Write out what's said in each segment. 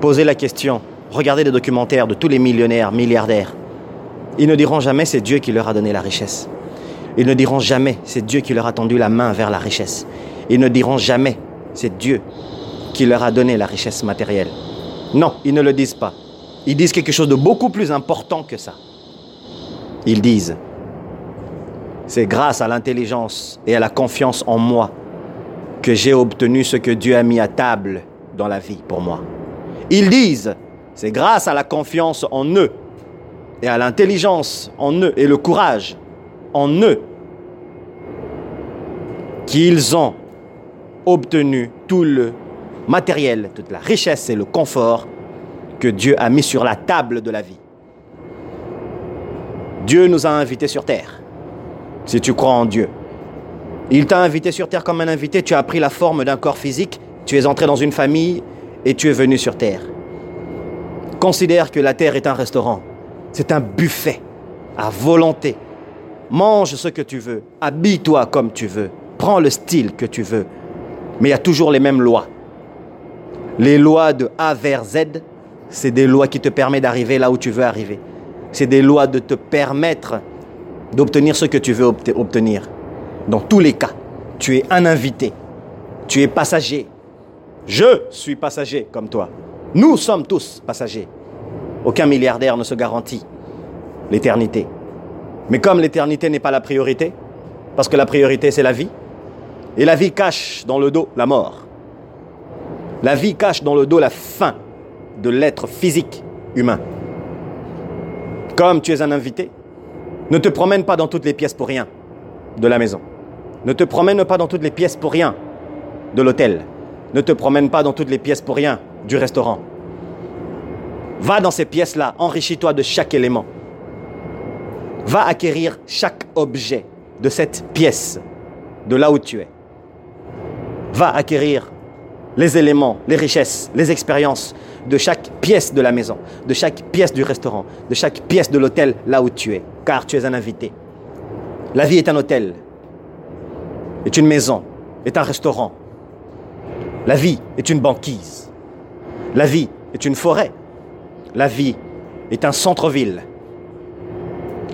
Posez la question. Regardez les documentaires de tous les millionnaires, milliardaires. Ils ne diront jamais c'est Dieu qui leur a donné la richesse. Ils ne diront jamais c'est Dieu qui leur a tendu la main vers la richesse. Ils ne diront jamais c'est Dieu qui leur a donné la richesse matérielle. Non, ils ne le disent pas. Ils disent quelque chose de beaucoup plus important que ça. Ils disent, c'est grâce à l'intelligence et à la confiance en moi que j'ai obtenu ce que Dieu a mis à table dans la vie pour moi. Ils disent, c'est grâce à la confiance en eux et à l'intelligence en eux et le courage en eux qu'ils ont obtenu tout le matériel, toute la richesse et le confort que Dieu a mis sur la table de la vie. Dieu nous a invités sur terre, si tu crois en Dieu. Il t'a invité sur terre comme un invité, tu as pris la forme d'un corps physique, tu es entré dans une famille et tu es venu sur terre. Considère que la terre est un restaurant, c'est un buffet à volonté. Mange ce que tu veux, habille-toi comme tu veux, prends le style que tu veux, mais il y a toujours les mêmes lois. Les lois de A vers Z, c'est des lois qui te permettent d'arriver là où tu veux arriver. C'est des lois de te permettre d'obtenir ce que tu veux obtenir. Dans tous les cas, tu es un invité. Tu es passager. Je suis passager comme toi. Nous sommes tous passagers. Aucun milliardaire ne se garantit l'éternité. Mais comme l'éternité n'est pas la priorité, parce que la priorité c'est la vie, et la vie cache dans le dos la mort. La vie cache dans le dos la fin de l'être physique humain. Comme tu es un invité, ne te promène pas dans toutes les pièces pour rien de la maison. Ne te promène pas dans toutes les pièces pour rien de l'hôtel. Ne te promène pas dans toutes les pièces pour rien du restaurant. Va dans ces pièces-là, enrichis-toi de chaque élément. Va acquérir chaque objet de cette pièce, de là où tu es. Va acquérir les éléments, les richesses, les expériences de chaque pièce de la maison, de chaque pièce du restaurant, de chaque pièce de l'hôtel là où tu es, car tu es un invité. La vie est un hôtel, est une maison, est un restaurant. La vie est une banquise. La vie est une forêt. La vie est un centre-ville.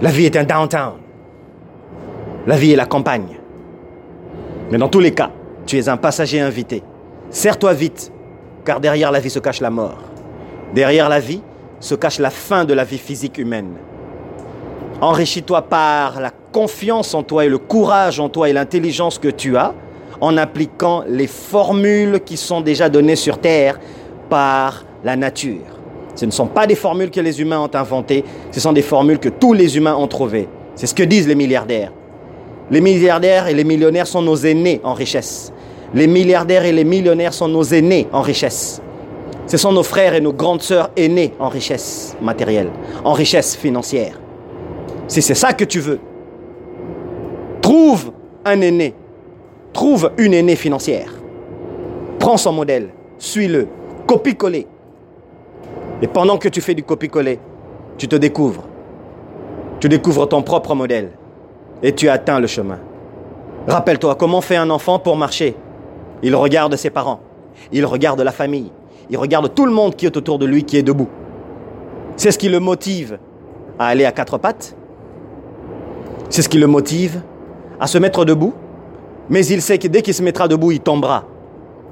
La vie est un downtown. La vie est la campagne. Mais dans tous les cas, tu es un passager invité. Serre-toi vite, car derrière la vie se cache la mort. Derrière la vie se cache la fin de la vie physique humaine. Enrichis-toi par la confiance en toi et le courage en toi et l'intelligence que tu as en appliquant les formules qui sont déjà données sur Terre par la nature. Ce ne sont pas des formules que les humains ont inventées, ce sont des formules que tous les humains ont trouvées. C'est ce que disent les milliardaires. Les milliardaires et les millionnaires sont nos aînés en richesse. Les milliardaires et les millionnaires sont nos aînés en richesse. Ce sont nos frères et nos grandes sœurs aînés en richesse matérielle, en richesse financière. Si c'est ça que tu veux, trouve un aîné, trouve une aînée financière. Prends son modèle, suis-le, copie-coller. Et pendant que tu fais du copie-coller, tu te découvres. Tu découvres ton propre modèle et tu atteins le chemin. Rappelle-toi comment fait un enfant pour marcher il regarde ses parents, il regarde la famille, il regarde tout le monde qui est autour de lui, qui est debout. C'est ce qui le motive à aller à quatre pattes. C'est ce qui le motive à se mettre debout. Mais il sait que dès qu'il se mettra debout, il tombera.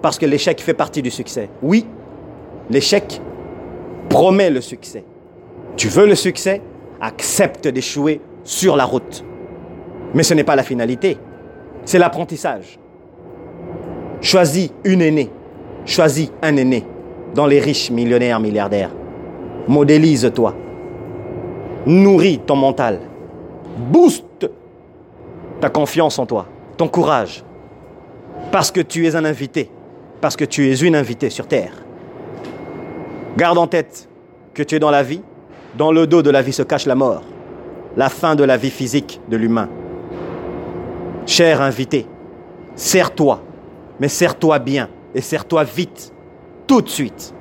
Parce que l'échec fait partie du succès. Oui, l'échec promet le succès. Tu veux le succès? Accepte d'échouer sur la route. Mais ce n'est pas la finalité. C'est l'apprentissage. Choisis une aînée. Choisis un aîné dans les riches millionnaires, milliardaires. Modélise-toi. Nourris ton mental. Booste ta confiance en toi, ton courage. Parce que tu es un invité. Parce que tu es une invitée sur Terre. Garde en tête que tu es dans la vie. Dans le dos de la vie se cache la mort. La fin de la vie physique de l'humain. Cher invité, serre-toi mais serre-toi bien et serre-toi vite, tout de suite.